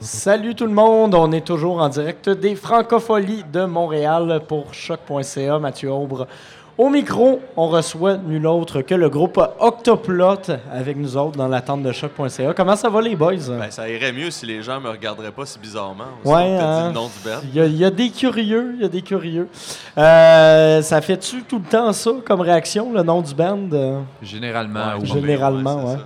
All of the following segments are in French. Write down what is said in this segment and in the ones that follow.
Salut tout le monde, on est toujours en direct des Francopholies de Montréal pour choc.ca. Mathieu Aubre au micro, on reçoit nul autre que le groupe Octoplot avec nous autres dans l'attente de choc.ca. Comment ça va les boys? Ben, ça irait mieux si les gens me regarderaient pas si bizarrement. Ouais, hein? Il y, a- il y a des curieux, il y a des curieux. Euh, ça fait-tu tout le temps ça comme réaction, le nom du band? Généralement, oui. Généralement, ouais.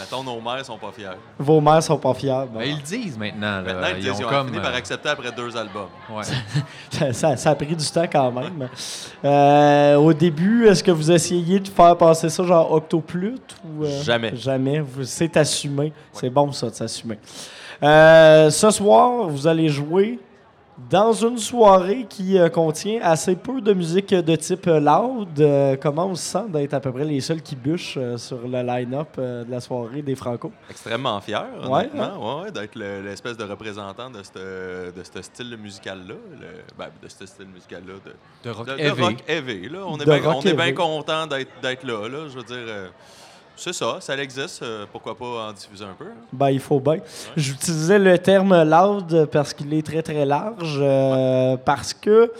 Mettons, nos mères sont pas fiers. Vos mères sont pas fiers. bon. Ben, ils le disent maintenant. là. Maintenant, ils, disent, ils ont comme, fini par euh, accepter après deux albums. ouais. Ça, ça- ça a pris du temps quand même. Euh, au début, est-ce que vous essayez de faire passer ça genre Octoplot ou euh, Jamais. Jamais? Vous- C'est assumé. C'est bon ça de s'assumer. Euh, ce soir, vous allez jouer dans une soirée qui euh, contient assez peu de musique de type euh, loud. Euh, comment on se sent d'être à peu près les seuls qui bûchent euh, sur le line-up euh, de la soirée des Franco? Extrêmement fiers, Ouais, honnêtement, ouais, ouais, d'être le- l'espèce de représentant de ce de ce style musical-là. ben, de ce style musical-là. De, De rock de- de heavy. rock heavy, là. On est bien content d'être d'être là, là. Je veux dire, euh, c'est ça, ça existe. euh, pourquoi pas en diffuser un peu? hein? Ben, il faut bien. J'utilisais le terme loud parce qu'il est très, très large. euh, Parce que,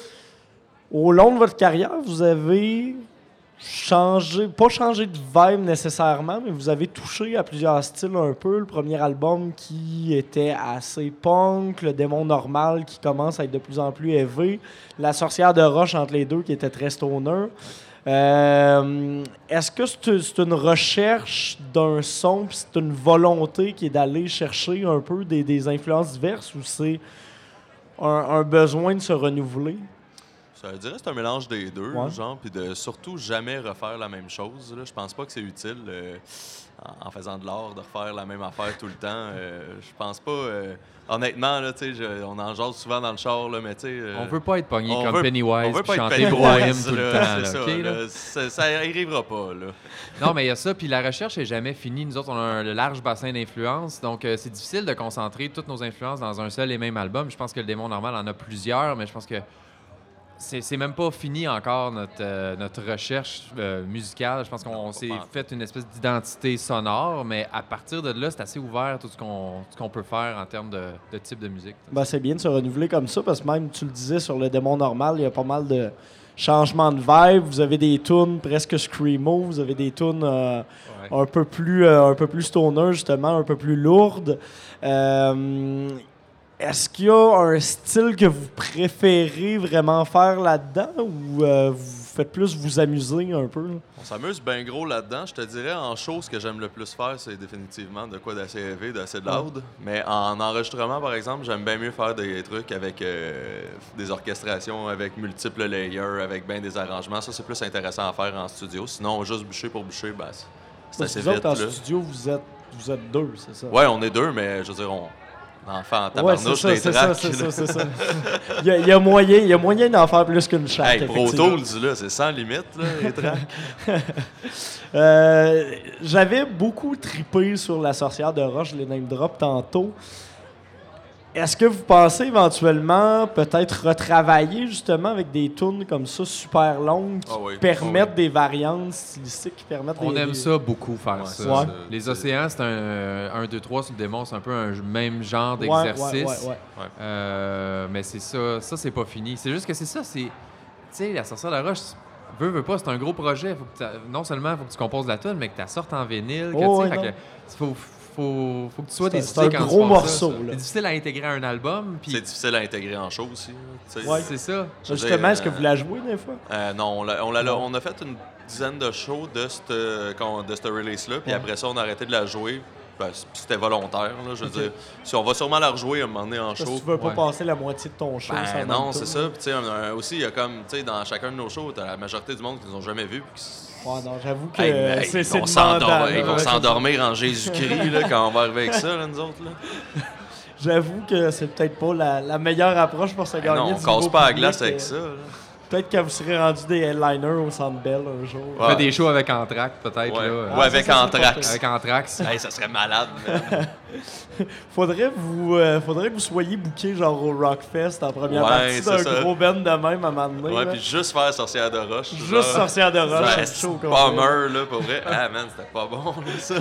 au long de votre carrière, vous avez changé, pas changé de vibe nécessairement, mais vous avez touché à plusieurs styles un peu. Le premier album qui était assez punk, le démon normal qui commence à être de plus en plus élevé, la sorcière de roche entre les deux qui était très stoner. Euh, Est-ce que c'est une recherche d'un son, puis c'est une volonté qui est d'aller chercher un peu des, influences diverses, ou c'est un besoin de se renouveler? Ça dire que c'est un mélange des deux, Ouais. genre, puis de surtout jamais refaire la même chose. Là. Je pense pas que c'est utile euh, en, faisant de l'art de refaire la même affaire tout le temps. Euh, je pense pas. euh, honnêtement, là, tu sais, je- on en jase souvent dans le char, là, mais tu sais. euh, On veut pas être pogné comme veut- Pennywise on veut puis pas chanter Pennywise, tout le temps. ça, là? Ça, ça arrivera pas, là. Non, mais il y a ça. Puis la recherche est jamais finie. Nous autres, on a un large bassin d'influences. Donc, euh, c'est difficile de concentrer toutes nos influences dans un seul et même album. Je pense que le démon normal en a plusieurs, mais je pense que c'est même pas fini encore notre, euh, notre recherche euh, musicale. Je pense qu'on s'est fait une espèce d'identité sonore, mais à partir de là, c'est assez ouvert tout ce qu'on ce qu'on peut faire en termes de, de type de musique. Ben, c'est bien de se renouveler comme ça, parce que même, tu le disais, sur le démon normal, il y a pas mal de changements de vibe. Vous avez des tunes presque screamo, vous avez des tunes euh, Ouais. un peu plus euh, un peu plus stoner justement, un peu plus lourdes. Est-ce qu'il y a un style que vous préférez vraiment faire là-dedans ou euh, vous faites plus vous amuser un peu? On s'amuse bien gros là-dedans. Je te dirais, en show, ce que j'aime le plus faire, c'est définitivement de quoi d'assez élevé, d'assez loud. Mais en enregistrement, par exemple, j'aime bien mieux faire des trucs avec euh, des orchestrations, avec multiples layers, avec bien des arrangements. Ça, c'est plus intéressant à faire en studio. Sinon, juste bûcher pour bûcher, ben, c'est- assez vous vite. autres, en là. studio, vous êtes, vous êtes deux, c'est ça? Ouais, on est deux, mais je veux dire, on. Enfant, Ouais, tabarnouche, des c'est ça, c'est ça, c'est ça. Il y, a, il y a moyen, il y a moyen d'en faire plus qu'une chaque. Hey, Pro. Tools, là, c'est sans limite, là, les tracks. Euh, J'avais beaucoup tripé sur la sorcière de Roche, les name drop tantôt. Est-ce que vous pensez éventuellement peut-être retravailler justement avec des tunes comme ça super longues qui Ah oui, permettent ah des variantes stylistiques qui permettent On des- aime des- ça beaucoup faire Ouais, ça. Ouais. Les océans, c'est un 1, 2, 3 sur le démon, c'est un peu un même genre Ouais, ouais, d'exercice. ouais, ouais. Euh, mais c'est ça, ça c'est pas fini. C'est juste que c'est ça, c'est. Tu sais, la sorcière de la roche, veux, veux pas, c'est un gros projet. Faut que non seulement faut que tu composes la tune, mais que tu la sortes en vinyle. que, Oh, fait que faut, faut, faut que tu sois C'est un- c'est gros tu morceau. C'est difficile à intégrer à un album. Puis C'est difficile à intégrer en show aussi. tu. Ouais. c'est ça. Justement, est-ce que vous la jouez des fois? Euh, non, on, a fait une dizaine de shows de cette, qu'on- de cette release-là, puis Ouais. après ça, on a arrêté de la jouer. Ben, c'était volontaire, là, je veux dire. Si on va sûrement la rejouer à un moment donné en Parce que show. tu veux pas ouais. passer la moitié de ton show. Ben non, c'est ça. Puis tu sais, un- un- aussi, il y a comme, tu dans chacun de nos shows, t'as la majorité du monde qui nous ont jamais vus. Ouais, non, j'avoue que Hey, hey, c'est s'endormir en Jésus-Christ là, quand on va arriver avec ça, là, nous autres. Là. J'avoue que c'est peut-être pas la, la meilleure approche pour se Ben gagner non, on du casse pas la glace avec euh, ça. Peut-être que vous serez rendu des headliners au Centre Bell un jour. On Ouais. fait des shows avec Anthrax, peut-être. Ouais, là. ou avec ça, ça, Anthrax. Avec Anthrax. Hey, ça serait malade. faudrait, vous, euh, faudrait que vous soyez booké genre au Rockfest en première Ouais, partie c'est d'un gros band de même à un moment donné. Ouais, là. puis juste faire Sorcière de Roche. Juste genre, sorcière de roche, c'est chaud comme meur, là, pour vrai. Ah, man, c'était pas bon, là, ça.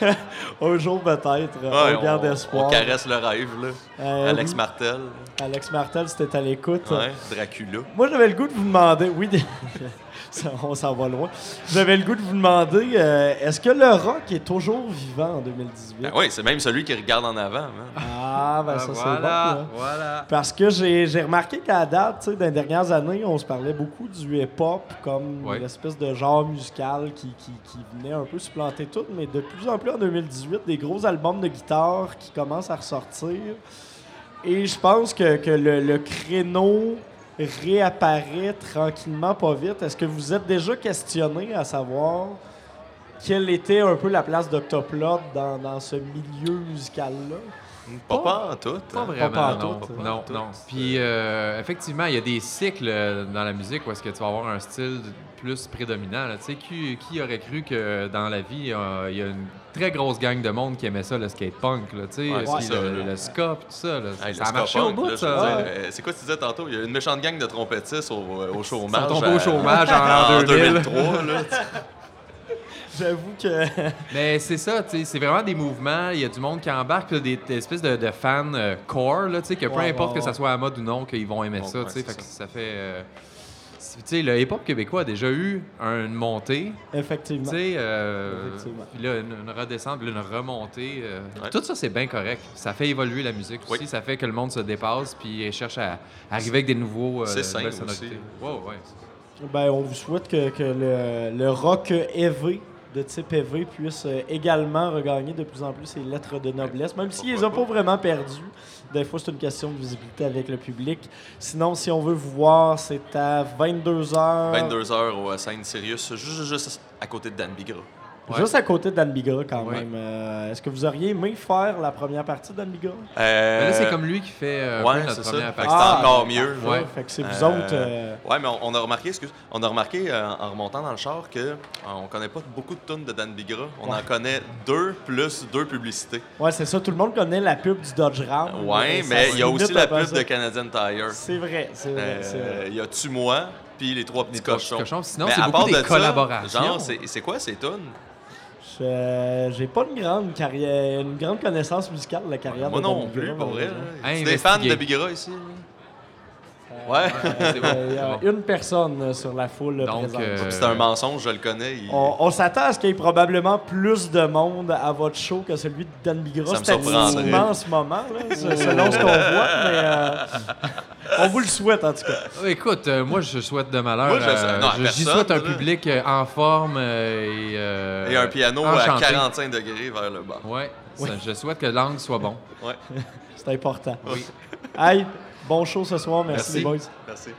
Un jour peut-être, Ouais, on garde on, espoir. on caresse le rêve, là. Euh, Alex Martel. Alex Martel, c'était à l'écoute. Ouais, Dracula. Moi, j'avais le goût de vous demander. Oui, on s'en va loin. J'avais le goût de vous demander euh, est-ce que le rock est toujours vivant en 2018 Ben oui, c'est même celui qui regarde en avant, man. Ah, ben ça, c'est bon. voilà, voilà. Parce que j'ai j'ai remarqué qu'à date, tu sais, dans les dernières années, on se parlait beaucoup du hip-hop comme Ouais. une espèce de genre musical qui, qui, qui venait un peu supplanter tout, mais de plus en plus en 2018, des gros albums de guitare qui commencent à ressortir. Et je pense que, que le, le créneau réapparaît tranquillement, pas vite. Est-ce que vous êtes déjà questionné à savoir quelle était un peu la place d'Octoplot dans, dans ce milieu musical-là? Pas, pas en tout. Pas hein. vraiment, pantoute, non. hein. Non, non. Puis, euh, effectivement, il y a des cycles euh, dans la musique où est-ce que tu vas avoir un style plus prédominant. là. Tu sais, qui, qui aurait cru que dans la vie, euh, il y a une très grosse gang de monde qui aimait ça, le skate punk, là, tu sais, Ouais, le, là. le ska, tout ça. là. Hey, ça le a marché au bout, là, ça. Ouais. C'est quoi tu disais tantôt? Il y a une méchante gang de trompettistes au, au Ils chômage. sont tombés au à- chômage en en 2000. 2003. là. J'avoue que. Mais c'est ça, tu sais, c'est vraiment des mouvements. Il y a du monde qui embarque, puis des, des espèces de, de fans euh, core, là, tu sais, que peu Ouais, importe ouais, que ça soit à mode ou non, qu'ils vont aimer ça, tu sais. Fait que ça. ça fait. euh, tu sais, le hip-hop québécois a déjà eu une montée, Effectivement. tu sais, euh, Effectivement. puis là, une, une redescente, puis là, une remontée. euh, Ouais. Tout ça, c'est bien correct. Ça fait évoluer la musique aussi. Ça fait que le monde se dépasse, puis cherche à arriver avec des nouveaux. euh, C'est nouvelles aussi. sonorités. Ouais, ouais. Ben, on vous souhaite que, que le, le rock EV de type EV puisse euh, également regagner de plus en plus ses lettres de noblesse, même s'il les a pas vraiment perdues. Des fois, c'est une question de visibilité avec le public. Sinon, si on veut vous voir, c'est à 22h. 22h au Sainte Sirius, juste, juste à côté de Dan Bigra. Ouais. Juste à côté d'Anne Bigra, quand Ouais. même. Euh, Est-ce que vous auriez aimé faire la première partie d'Anne Bigra? Euh, là, c'est comme lui qui fait euh, un peu ouais, notre c'est ça. première Fait que partie. c'est encore mieux. parfait. Ouais. Fait que c'est vous Euh, autres. euh, Ouais, mais on, on a remarqué, excuse, on a remarqué euh, en remontant dans le char que euh, on connaît pas beaucoup de tunes de Dan Bigra. On Ouais. en connaît deux plus deux publicités. Ouais, c'est ça. Tout le monde connaît la pub du Dodge Ram. Ouais, mais il y a aussi la pub ça. de Canadian Tire. C'est vrai, c'est vrai. Euh, Il y a Tu moi puis les trois petits cochons. cochons. Sinon, Mais c'est à beaucoup part des de ça, collaborations. Genre, c'est c'est quoi ces tunes? Je- J'ai pas une grande carrière, une grande connaissance musicale de la carrière Moi de non Dan plus, Bigra, pour vrai. C'est des fans de. Bigra ici. Euh, Ouais. c'est bon, Il y a c'est bon. une personne euh, sur la foule Donc, présente. euh, C'est un mensonge, je le connais. il- On, on s'attend à ce qu'il y ait probablement plus de monde à votre show que celui de Dan Bigra Ça me surprendrait. statistiquement en ce moment, là, se- selon ce qu'on voit, mais euh, on vous le souhaite en tout cas. Euh, Écoute, euh, moi, je souhaite de malheur. Moi, je- euh, non, à je- J'y personne, souhaite un là. public euh, en forme euh, et. euh, Et un piano enchanté. à 45 degrés vers le bas. Ouais. ça, je souhaite que l'angle soit bon. Ouais. C'est important. Oui. Hey, bon show ce soir, merci, Merci. les boys. Merci.